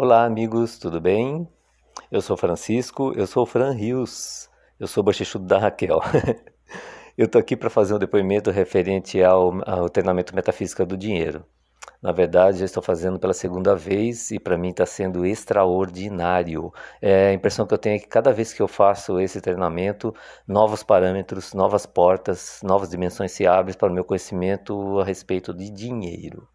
Olá, amigos, tudo bem? Eu sou Francisco, eu sou Fran Rios, eu sou bochechudo da Raquel. eu tô aqui para fazer um depoimento referente ao, ao treinamento metafísica do dinheiro. Na verdade, eu estou fazendo pela segunda vez e para mim está sendo extraordinário. É, a impressão que eu tenho é que cada vez que eu faço esse treinamento, novos parâmetros, novas portas, novas dimensões se abrem para o meu conhecimento a respeito de dinheiro.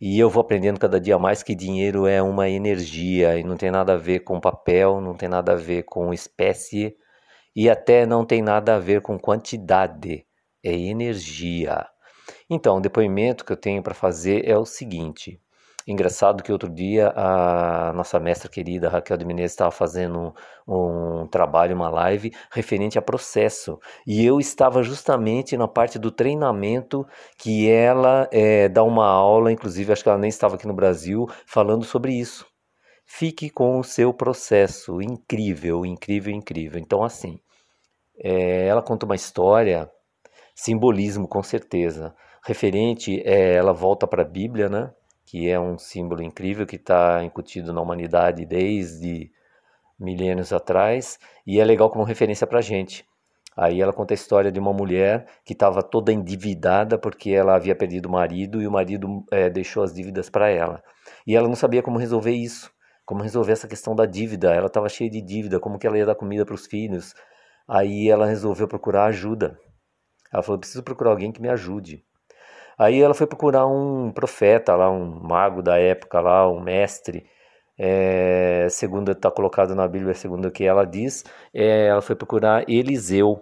E eu vou aprendendo cada dia mais que dinheiro é uma energia e não tem nada a ver com papel, não tem nada a ver com espécie e até não tem nada a ver com quantidade, é energia. Então, o depoimento que eu tenho para fazer é o seguinte: Engraçado que outro dia a nossa mestra querida Raquel de Menezes estava fazendo um, um, trabalho, uma live referente a processo. E eu estava justamente na parte do treinamento que ela é, dá uma aula, inclusive acho que ela nem estava aqui no Brasil, falando sobre isso. Fique com o seu processo. Incrível, incrível, incrível. Então, assim, é, ela conta uma história, simbolismo com certeza. Referente, é, ela volta para a Bíblia, né? Que é um símbolo incrível que está incutido na humanidade desde milênios atrás e é legal como referência para a gente. Aí ela conta a história de uma mulher que estava toda endividada porque ela havia perdido o marido e o marido é, deixou as dívidas para ela. E ela não sabia como resolver isso, como resolver essa questão da dívida. Ela estava cheia de dívida, como que ela ia dar comida para os filhos. Aí ela resolveu procurar ajuda. Ela falou: preciso procurar alguém que me ajude. Aí ela foi procurar um profeta lá, um mago da época lá, um mestre, é, segundo está colocado na Bíblia, segundo o que ela diz, é, ela foi procurar Eliseu.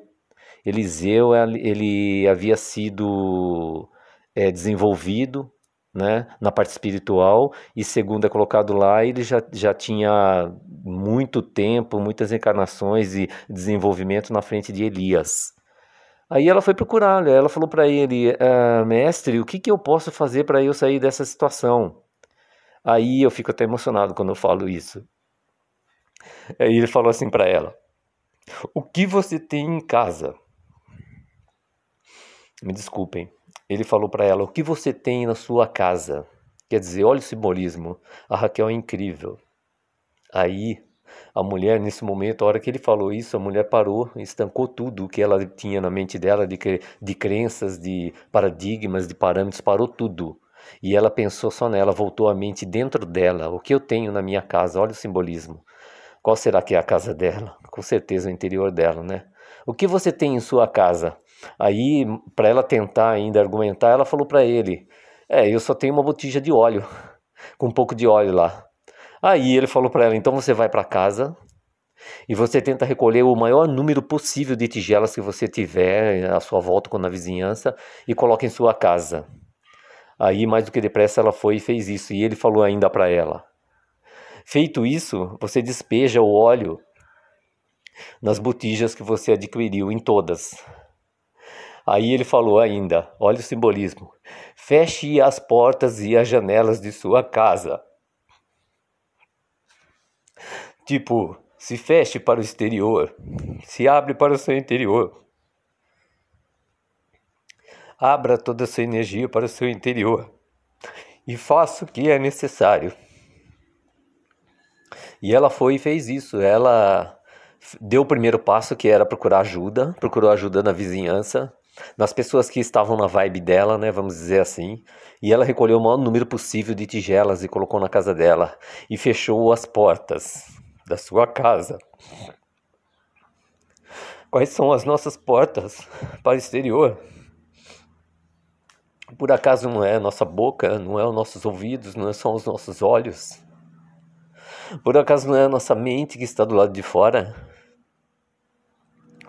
Eliseu, ele havia sido é, desenvolvido né, na parte espiritual e segundo é colocado lá, ele já, já tinha muito tempo, muitas encarnações e desenvolvimento na frente de Elias. Aí ela foi procurar, né? ela falou para ele, ah, mestre, o que, que eu posso fazer para eu sair dessa situação? Aí eu fico até emocionado quando eu falo isso. Aí ele falou assim para ela: O que você tem em casa? Me desculpem. Ele falou para ela: O que você tem na sua casa? Quer dizer, olha o simbolismo. A Raquel é incrível. Aí a mulher, nesse momento, a hora que ele falou isso, a mulher parou, estancou tudo o que ela tinha na mente dela de, de crenças, de paradigmas, de parâmetros, parou tudo. E ela pensou só nela, voltou a mente dentro dela. O que eu tenho na minha casa? Olha o simbolismo. Qual será que é a casa dela? Com certeza o interior dela, né? O que você tem em sua casa? Aí, para ela tentar ainda argumentar, ela falou para ele: É, eu só tenho uma botija de óleo, com um pouco de óleo lá. Aí ele falou para ela: então você vai para casa e você tenta recolher o maior número possível de tigelas que você tiver à sua volta com na vizinhança e coloca em sua casa. Aí, mais do que depressa, ela foi e fez isso. E ele falou ainda para ela: Feito isso, você despeja o óleo nas botijas que você adquiriu, em todas. Aí ele falou ainda: olha o simbolismo. Feche as portas e as janelas de sua casa Tipo, se feche para o exterior, se abre para o seu interior. Abra toda a sua energia para o seu interior e faça o que é necessário. E ela foi e fez isso. Ela deu o primeiro passo que era procurar ajuda, procurou ajuda na vizinhança, nas pessoas que estavam na vibe dela, né, vamos dizer assim, e ela recolheu o maior número possível de tigelas e colocou na casa dela e fechou as portas da sua casa. Quais são as nossas portas para o exterior? Por acaso não é a nossa boca, não é os nossos ouvidos, não são os nossos olhos? Por acaso não é a nossa mente que está do lado de fora?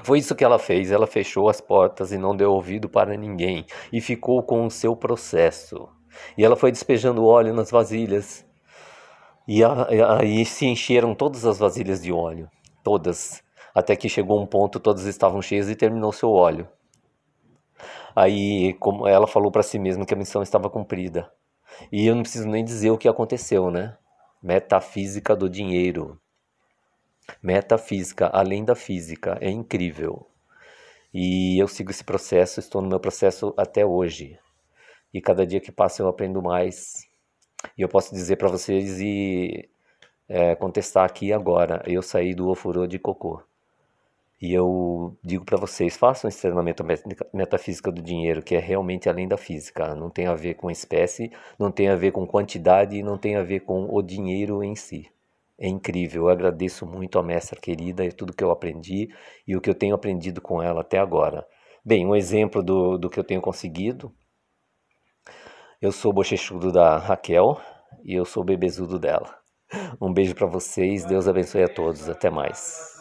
Foi isso que ela fez, ela fechou as portas e não deu ouvido para ninguém e ficou com o seu processo. E ela foi despejando óleo nas vasilhas e aí se encheram todas as vasilhas de óleo, todas, até que chegou um ponto, todas estavam cheias e terminou seu óleo. Aí, como ela falou para si mesma que a missão estava cumprida. E eu não preciso nem dizer o que aconteceu, né? Metafísica do dinheiro. Metafísica, além da física, é incrível. E eu sigo esse processo, estou no meu processo até hoje. E cada dia que passa eu aprendo mais e eu posso dizer para vocês e é, contestar aqui agora. Eu saí do ofurô de cocô. E eu digo para vocês, façam esse treinamento metafísica do dinheiro, que é realmente além da física. Não tem a ver com espécie, não tem a ver com quantidade, não tem a ver com o dinheiro em si. É incrível, eu agradeço muito a mestra querida e tudo que eu aprendi e o que eu tenho aprendido com ela até agora. Bem, um exemplo do, do que eu tenho conseguido. Eu sou bochechudo da Raquel e eu sou bebezudo dela. Um beijo para vocês, Deus abençoe a todos, até mais.